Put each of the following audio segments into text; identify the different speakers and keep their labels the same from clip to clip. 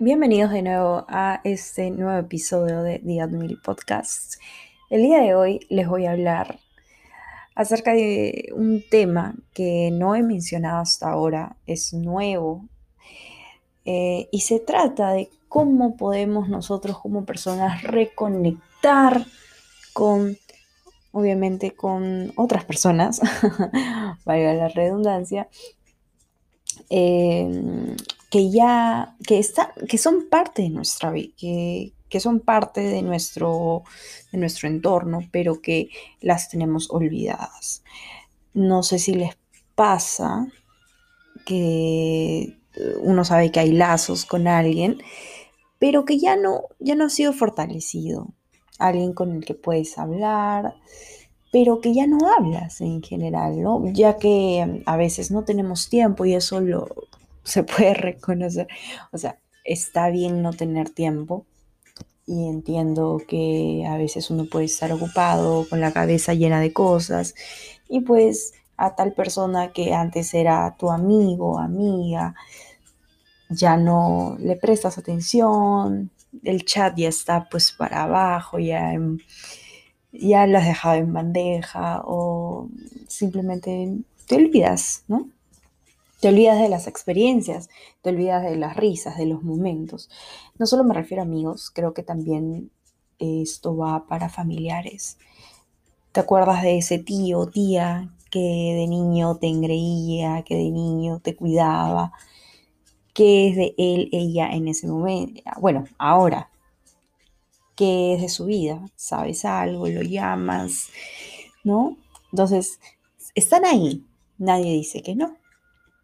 Speaker 1: Bienvenidos de nuevo a este nuevo episodio de The Admil Podcast. El día de hoy les voy a hablar acerca de un tema que no he mencionado hasta ahora, es nuevo eh, y se trata de cómo podemos nosotros como personas reconectar con, obviamente, con otras personas, valga la redundancia, eh, que ya, que, está, que son parte de nuestra vida, que, que son parte de nuestro, de nuestro entorno, pero que las tenemos olvidadas. No sé si les pasa que uno sabe que hay lazos con alguien, pero que ya no, ya no ha sido fortalecido. Alguien con el que puedes hablar, pero que ya no hablas en general, ¿no? Ya que a veces no tenemos tiempo y eso lo, se puede reconocer. O sea, está bien no tener tiempo y entiendo que a veces uno puede estar ocupado con la cabeza llena de cosas y pues a tal persona que antes era tu amigo, amiga, ya no le prestas atención, el chat ya está pues para abajo, ya, ya lo has dejado en bandeja o simplemente te olvidas, ¿no? Te olvidas de las experiencias, te olvidas de las risas, de los momentos. No solo me refiero a amigos, creo que también esto va para familiares. ¿Te acuerdas de ese tío tía que de niño te engreía, que de niño te cuidaba? ¿Qué es de él, ella en ese momento? Bueno, ahora, ¿qué es de su vida? ¿Sabes algo? ¿Lo llamas? ¿No? Entonces, están ahí. Nadie dice que no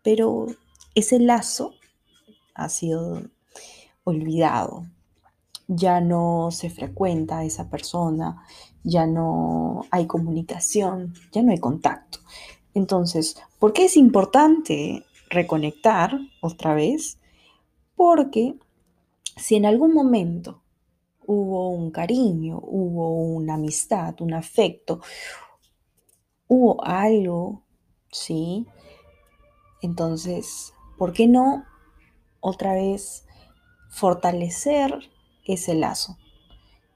Speaker 1: pero ese lazo ha sido olvidado. Ya no se frecuenta a esa persona, ya no hay comunicación, ya no hay contacto. Entonces, ¿por qué es importante reconectar otra vez? Porque si en algún momento hubo un cariño, hubo una amistad, un afecto, hubo algo, ¿sí? Entonces, ¿por qué no otra vez fortalecer ese lazo?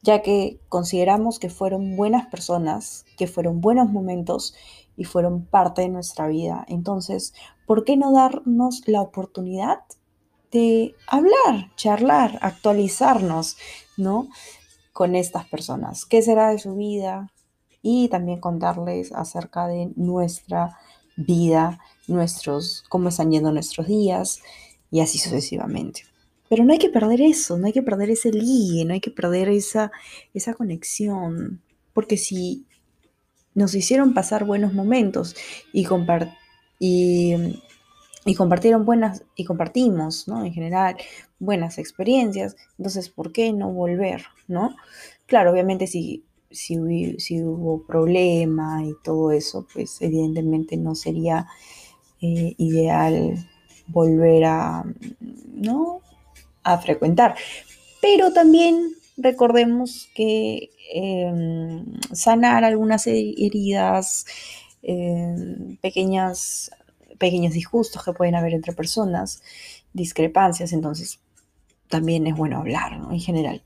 Speaker 1: Ya que consideramos que fueron buenas personas, que fueron buenos momentos y fueron parte de nuestra vida. Entonces, ¿por qué no darnos la oportunidad de hablar, charlar, actualizarnos, ¿no? Con estas personas. ¿Qué será de su vida? Y también contarles acerca de nuestra vida, nuestros, cómo están yendo nuestros días y así sucesivamente. Pero no hay que perder eso, no hay que perder ese ligue, no hay que perder esa, esa conexión, porque si nos hicieron pasar buenos momentos y, y, y compartieron buenas, y compartimos, ¿no? En general, buenas experiencias, entonces, ¿por qué no volver, ¿no? Claro, obviamente si si, hubo, problema y todo eso, pues evidentemente no sería eh, ideal volver a, ¿no? a frecuentar. Pero también recordemos que em, sanar algunas heridas, em, pequeñas, pequeños disgustos que pueden haber entre personas, discrepancias, entonces también es bueno hablar, ¿no? En general.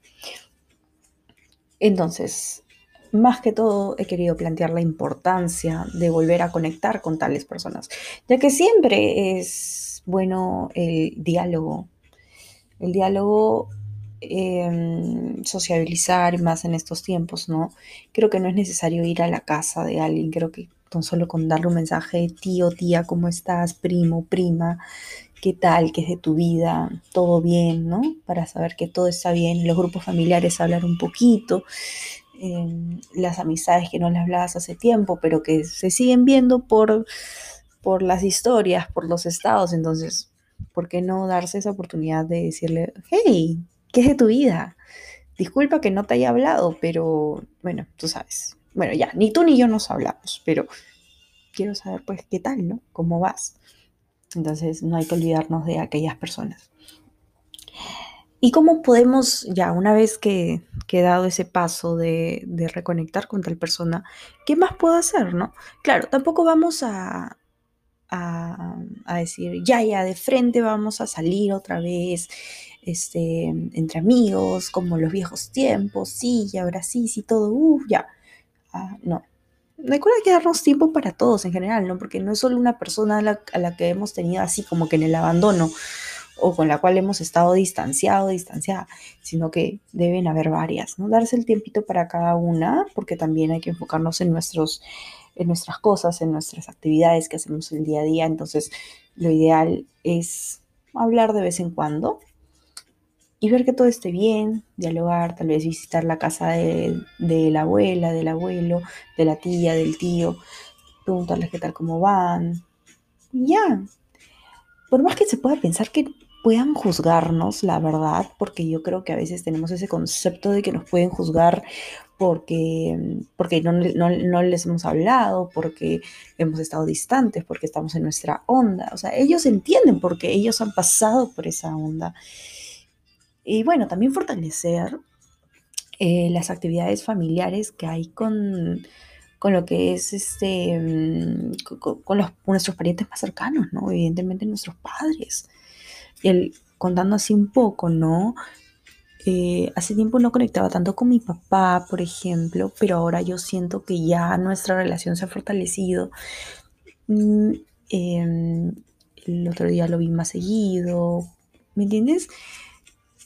Speaker 1: Entonces, más que todo he querido plantear la importancia de volver a conectar con tales personas, ya que siempre es bueno el diálogo. El diálogo, em, sociabilizar más en estos tiempos, ¿no? Creo que no es necesario ir a la casa de alguien, creo que tan solo con darle un mensaje, tío, tía, ¿cómo estás? Primo, prima, ¿qué tal? ¿Qué es de tu vida? ¿Todo bien? ¿No? Para saber que todo está bien. Los grupos familiares hablar un poquito, las amistades que no les hablabas hace tiempo, pero que se siguen viendo por, por las historias, por los estados. Entonces, ¿por qué no darse esa oportunidad de decirle, hey, ¿qué es de tu vida? Disculpa que no te haya hablado, pero bueno, tú sabes. Bueno, ya, ni tú ni yo nos hablamos, pero quiero saber pues qué tal, ¿no? ¿Cómo vas? Entonces no hay que olvidarnos de aquellas personas. ¿Y cómo podemos, ya una vez que, he dado ese paso de, reconectar con tal persona, qué más puedo hacer, no? Claro, tampoco vamos a, a, decir, ya, ya, de frente vamos a salir otra vez, este, entre amigos, como los viejos tiempos, sí, y ahora sí, sí, todo, uff, ya. Ah, no. Recuerda que darnos tiempo para todos en general, ¿no? Porque no es solo una persona a la, a la que hemos tenido así como que en el abandono o con la cual hemos estado distanciado, distanciada, sino que deben haber varias. Darse el tiempito para cada una, porque también hay que enfocarnos en, nuestros, en nuestras cosas, en nuestras actividades que hacemos el día a día. Entonces, lo ideal es hablar de vez en cuando y ver que todo esté bien, dialogar, tal vez visitar la casa de, de la abuela, del abuelo, de la tía, del tío, preguntarles qué tal, cómo van. Ya. Por más que se pueda pensar que puedan juzgarnos, la verdad, porque yo creo que a veces tenemos ese concepto de que nos pueden juzgar porque, porque no, no, les hemos hablado, porque hemos estado distantes, porque estamos en nuestra onda. O sea, ellos entienden porque ellos han pasado por esa onda. Y bueno, también fortalecer eh, las actividades familiares que hay con, con lo que es este, mm, con, los, nuestros parientes más cercanos, ¿no? Evidentemente nuestros padres el, contando así un poco, ¿no? Eh, hace tiempo no conectaba tanto con mi papá, por ejemplo, pero ahora yo siento que ya nuestra relación se ha fortalecido. Mm, em, el otro día lo vi más seguido, ¿me entiendes?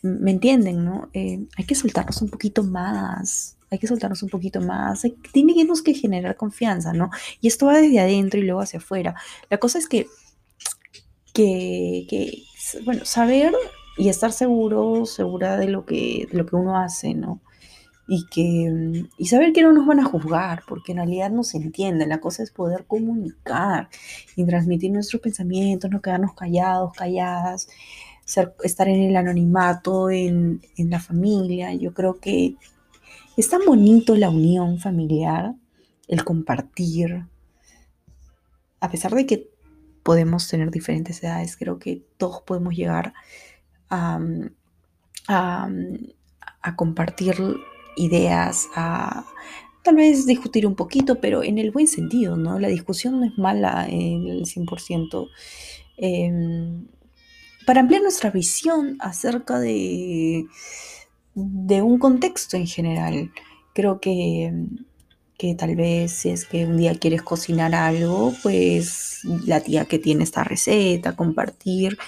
Speaker 1: ¿Me entienden, no? Eh, hay que soltarnos un poquito más, hay que soltarnos un poquito más, tenemos que generar confianza, ¿no? Y esto va desde adentro y luego hacia afuera. La cosa es que, que bueno, saber y estar seguro, segura de lo que, lo que uno hace, ¿no? Y, que, y saber que no nos van a juzgar, porque en realidad no se entiende. La cosa es poder comunicar y transmitir nuestros pensamientos, no quedarnos callados, calladas, estar en el anonimato, en, en la familia. Yo creo que es tan bonito la unión familiar, el compartir, a pesar de que podemos tener diferentes edades, creo que todos podemos llegar a, compartir ideas, a tal vez discutir un poquito, pero en el buen sentido, ¿no? La discusión no es mala en el 100%. Em, para ampliar nuestra visión acerca de, de un contexto en general. Creo que que tal vez es que un día quieres cocinar algo, pues la tía que tiene esta receta, compartir.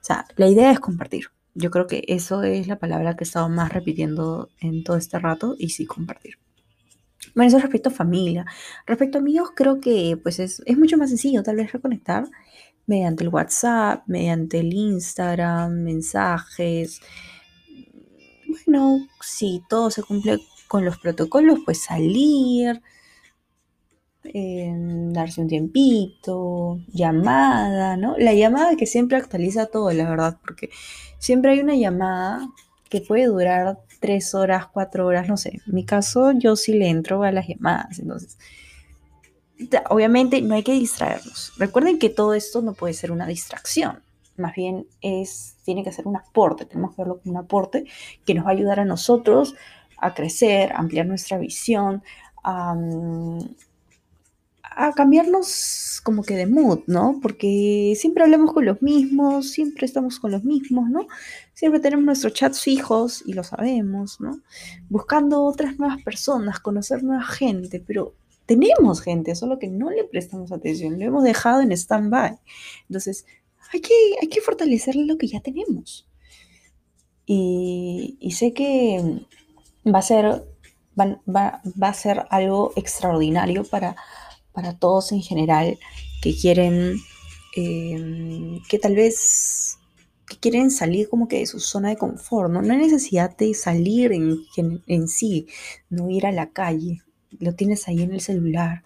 Speaker 1: O sea, la idea es compartir. Yo creo que eso es la palabra que he estado más repitiendo en todo este rato y sí, compartir. Bueno, eso respecto a familia. Respecto a amigos, creo que pues es, es mucho más sencillo tal vez reconectar mediante el WhatsApp, mediante el Instagram, mensajes. Bueno, si todo se cumple con los protocolos, pues salir, em, darse un tiempito, llamada, ¿no? La llamada que siempre actualiza todo, la verdad, porque siempre hay una llamada que puede durar tres horas, cuatro horas, no sé. En mi caso, yo sí le entro a las llamadas, entonces. Obviamente no hay que distraernos. Recuerden que todo esto no puede ser una distracción. Más bien es, tiene que ser un aporte. Tenemos que verlo como un aporte que nos va a ayudar a nosotros a crecer, a ampliar nuestra visión, a, cambiarnos como que de mood, ¿no? Porque siempre hablamos con los mismos, siempre estamos con los mismos, ¿no? Siempre tenemos nuestros chats fijos y lo sabemos, ¿no? Buscando otras nuevas personas, conocer nueva gente, pero tenemos gente, solo que no le prestamos atención, lo hemos dejado en stand-by. Entonces, hay que, hay que fortalecer lo que ya tenemos. y sé que va a ser, va, a ser algo extraordinario para, para todos en general que quieren, em, que tal vez que quieren salir como que de su zona de confort, ¿no? No hay necesidad de salir en, en, sí, no ir a la calle, lo tienes ahí en el celular,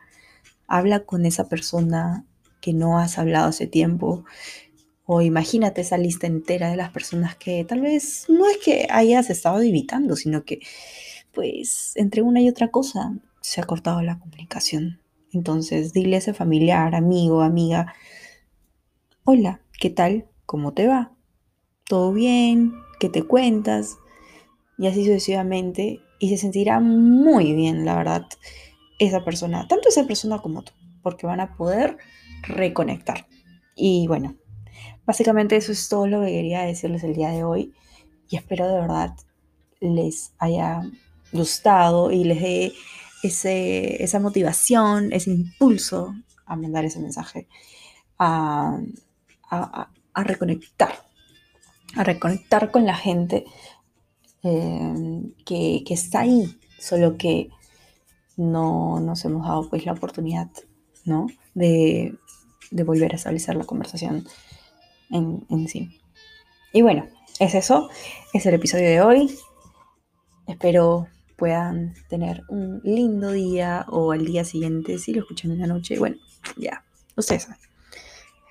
Speaker 1: habla con esa persona que no has hablado hace tiempo, o imagínate esa lista entera de las personas que tal vez no es que hayas estado evitando, sino que pues entre una y otra cosa se ha cortado la comunicación. Entonces dile a ese familiar, amigo, amiga, hola, ¿qué tal? ¿Cómo te va? ¿Todo bien? ¿Qué te cuentas? Y así sucesivamente. Y se sentirá muy bien, la verdad, esa persona, tanto esa persona como tú, porque van a poder reconectar. Y bueno, básicamente eso es todo lo que quería decirles el día de hoy y espero de verdad les haya gustado y les dé ese, esa motivación, ese impulso a mandar ese mensaje, a, a, reconectar, a reconectar con la gente eh, que, que, está ahí, solo que no nos hemos dado pues la oportunidad, ¿no? De, de volver a establecer la conversación en, sí. Y bueno, es eso, es el episodio de hoy. Espero puedan tener un lindo día o al día siguiente, si lo escuchan en la noche, bueno, ya, ustedes saben.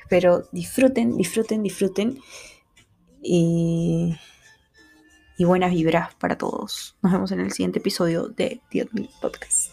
Speaker 1: Espero disfruten, disfruten, disfruten y, y buenas vibras para todos. Nos vemos en el siguiente episodio de The Podcast.